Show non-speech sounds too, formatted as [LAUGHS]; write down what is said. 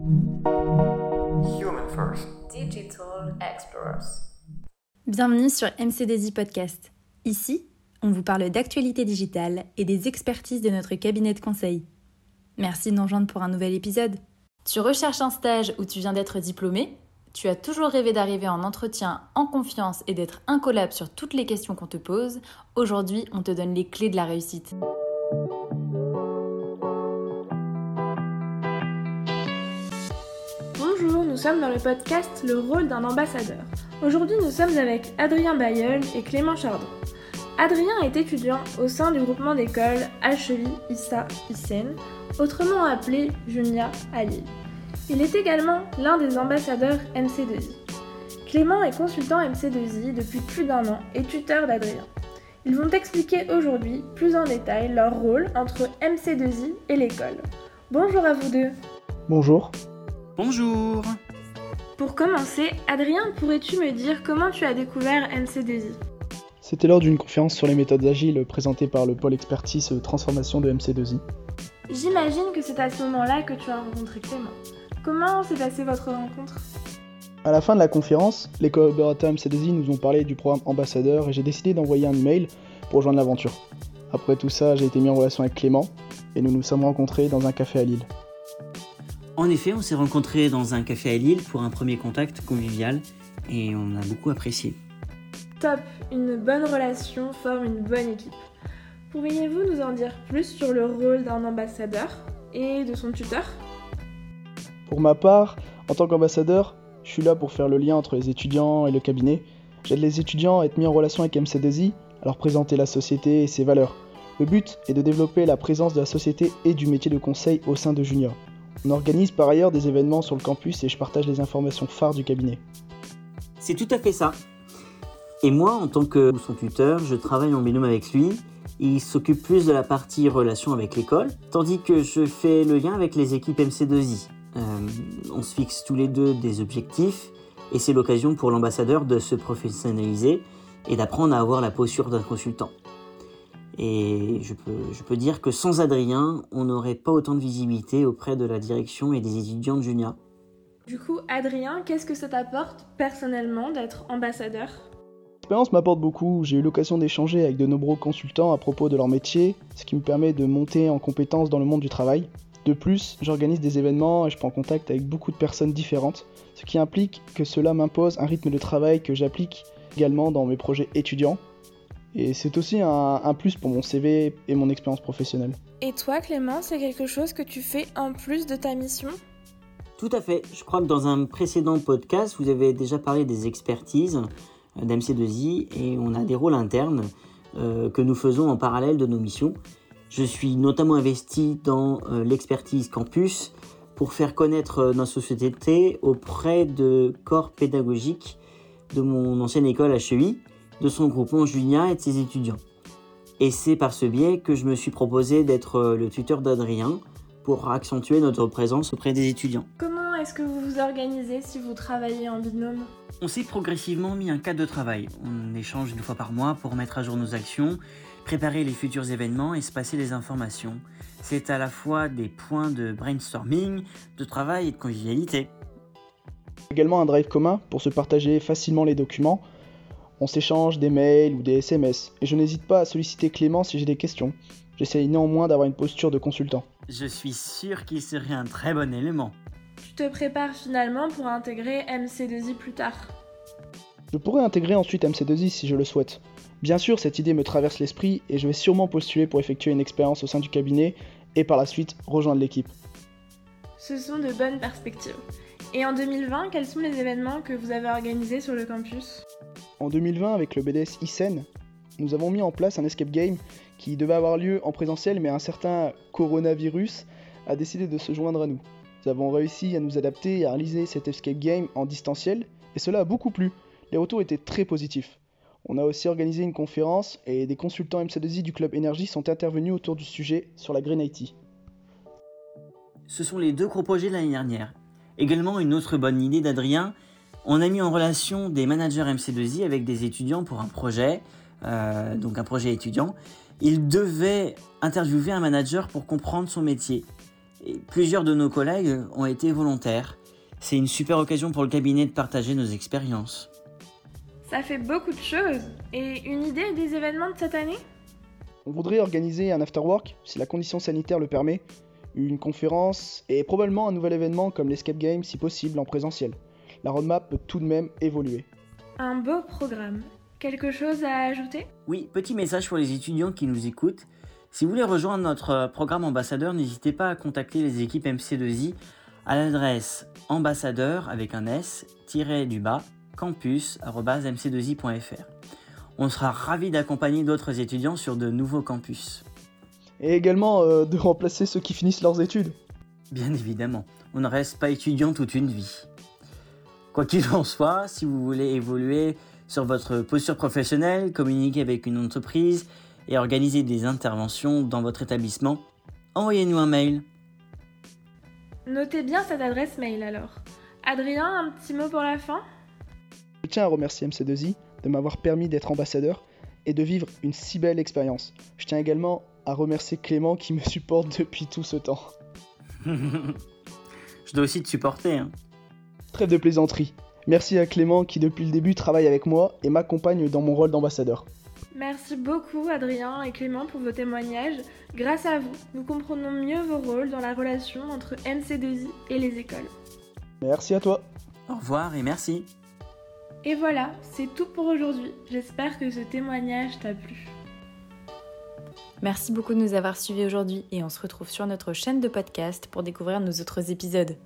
Human First. Digital Explorers. Bienvenue sur MCDZ Podcast. Ici, on vous parle d'actualité digitale et des expertises de notre cabinet de conseil. Merci de nous rejoindre pour un nouvel épisode. Tu recherches un stage où tu viens d'être diplômé? Tu as toujours rêvé d'arriver en entretien en confiance et d'être incollable sur toutes les questions qu'on te pose? Aujourd'hui, on te donne les clés de la réussite. Sommes dans le podcast Le rôle d'un ambassadeur. Aujourd'hui, nous sommes avec Adrien Bayeul et Clément Chardon. Adrien est étudiant au sein du groupement d'école HEI ISA ICEN, autrement appelé Junia à Lille. Il est également l'un des ambassadeurs MC2I. Clément est consultant MC2I depuis plus d'un an et tuteur d'Adrien. Ils vont expliquer aujourd'hui plus en détail leur rôle entre MC2I et l'école. Bonjour à vous deux. Bonjour. Bonjour Pour commencer, Adrien, pourrais-tu me dire comment tu as découvert MC2I C'était lors d'une conférence sur les méthodes agiles présentée par le pôle expertise transformation de MC2I. J'imagine que c'est à ce moment-là que tu as rencontré Clément. Comment s'est passée votre rencontre? À la fin de la conférence, les collaborateurs MC2I nous ont parlé du programme ambassadeur et j'ai décidé d'envoyer un email pour rejoindre l'aventure. Après tout ça, j'ai été mis en relation avec Clément et nous nous sommes rencontrés dans un café à Lille. En effet, on s'est rencontrés dans un café à Lille pour un premier contact convivial et on a beaucoup apprécié. Top, une bonne relation forme une bonne équipe. Pourriez-vous nous en dire plus sur le rôle d'un ambassadeur et de son tuteur? Pour ma part, en tant qu'ambassadeur, je suis là pour faire le lien entre les étudiants et le cabinet. J'aide les étudiants à être mis en relation avec MC2I, à leur présenter la société et ses valeurs. Le but est de développer la présence de la société et du métier de conseil au sein de Junior. On organise par ailleurs des événements sur le campus et je partage les informations phares du cabinet. C'est tout à fait ça. Et moi, en tant que son tuteur, je travaille en binôme avec lui. Il s'occupe plus de la partie relation avec l'école, tandis que je fais le lien avec les équipes MC2I. Euh, on se fixe tous les deux des objectifs et c'est l'occasion pour l'ambassadeur de se professionnaliser et d'apprendre à avoir la posture d'un consultant. Et je peux, je peux dire que sans Adrien, on n'aurait pas autant de visibilité auprès de la direction et des étudiants de Junia. Du coup, Adrien, qu'est-ce que ça t'apporte personnellement d'être ambassadeur? L'expérience m'apporte beaucoup, j'ai eu l'occasion d'échanger avec de nombreux consultants à propos de leur métier, ce qui me permet de monter en compétences dans le monde du travail. De plus, j'organise des événements et je prends contact avec beaucoup de personnes différentes, ce qui implique que cela m'impose un rythme de travail que j'applique également dans mes projets étudiants. Et c'est aussi un, un, plus pour mon CV et mon expérience professionnelle. Et toi, Clément, c'est quelque chose que tu fais en plus de ta mission? Tout à fait. Je crois que dans un précédent podcast, vous avez déjà parlé des expertises d'MC2I et on a des rôles internes euh, que nous faisons en parallèle de nos missions. Je suis notamment investi dans euh, l'expertise campus pour faire connaître euh, notre société auprès de corps pédagogiques de mon ancienne école HEI, de son groupement Julia et de ses étudiants. Et c'est par ce biais que je me suis proposé d'être le tuteur d'Adrien pour accentuer notre présence auprès des étudiants. Comment est-ce que vous vous organisez si vous travaillez en binôme? On s'est progressivement mis un cadre de travail. On échange une fois par mois pour mettre à jour nos actions, préparer les futurs événements et se passer les informations. C'est à la fois des points de brainstorming, de travail et de convivialité. Également un drive commun pour se partager facilement les documents. On s'échange des mails ou des SMS et je n'hésite pas à solliciter Clément si j'ai des questions. J'essaye néanmoins d'avoir une posture de consultant. Je suis sûr qu'il serait un très bon élément. Tu te prépares finalement pour intégrer MC2I plus tard Je pourrais intégrer ensuite MC2I si je le souhaite. Bien sûr, cette idée me traverse l'esprit et je vais sûrement postuler pour effectuer une expérience au sein du cabinet et par la suite rejoindre l'équipe. Ce sont de bonnes perspectives. Et en 2020, quels sont les événements que vous avez organisés sur le campus? En 2020, avec le BDS ICEN, nous avons mis en place un escape game qui devait avoir lieu en présentiel, mais un certain coronavirus a décidé de se joindre à nous. Nous avons réussi à nous adapter et à réaliser cet escape game en distanciel, et cela a beaucoup plu. Les retours étaient très positifs. On a aussi organisé une conférence et des consultants MC2I du club Énergie sont intervenus autour du sujet sur la Green IT. Ce sont les deux gros projets de l'année dernière. Également, une autre bonne idée d'Adrien, on a mis en relation des managers MC2I avec des étudiants pour un projet, euh, donc un projet étudiant. Il devait interviewer un manager pour comprendre son métier. Et plusieurs de nos collègues ont été volontaires. C'est une super occasion pour le cabinet de partager nos expériences. Ça fait beaucoup de choses. Et une idée des événements de cette année? On voudrait organiser un afterwork, si la condition sanitaire le permet, une conférence et probablement un nouvel événement comme l'Escape Game si possible en présentiel. La roadmap peut tout de même évoluer. Un beau programme. Quelque chose à ajouter? Oui, petit message pour les étudiants qui nous écoutent. Si vous voulez rejoindre notre programme ambassadeur, n'hésitez pas à contacter les équipes MC2I à l'adresse ambassadeur avec un S du bas campus@mc2i.fr. On sera ravis d'accompagner d'autres étudiants sur de nouveaux campus. Et également euh, de remplacer ceux qui finissent leurs études. Bien évidemment, on ne reste pas étudiant toute une vie. Quoi qu'il en soit, si vous voulez évoluer sur votre posture professionnelle, communiquer avec une entreprise et organiser des interventions dans votre établissement, envoyez-nous un mail. Notez bien cette adresse mail alors. Adrien, un petit mot pour la fin? Je tiens à remercier MC2I de m'avoir permis d'être ambassadeur et de vivre une si belle expérience. Je tiens également à remercier Clément qui me [LAUGHS] supporte depuis tout ce temps. [LAUGHS] Je dois aussi te supporter. Hein. Trêve de plaisanterie. Merci à Clément qui depuis le début travaille avec moi et m'accompagne dans mon rôle d'ambassadeur. Merci beaucoup Adrien et Clément pour vos témoignages. Grâce à vous, nous comprenons mieux vos rôles dans la relation entre MC2I et les écoles. Merci à toi. Au revoir et merci. Et voilà, c'est tout pour aujourd'hui. J'espère que ce témoignage t'a plu. Merci beaucoup de nous avoir suivis aujourd'hui et on se retrouve sur notre chaîne de podcast pour découvrir nos autres épisodes.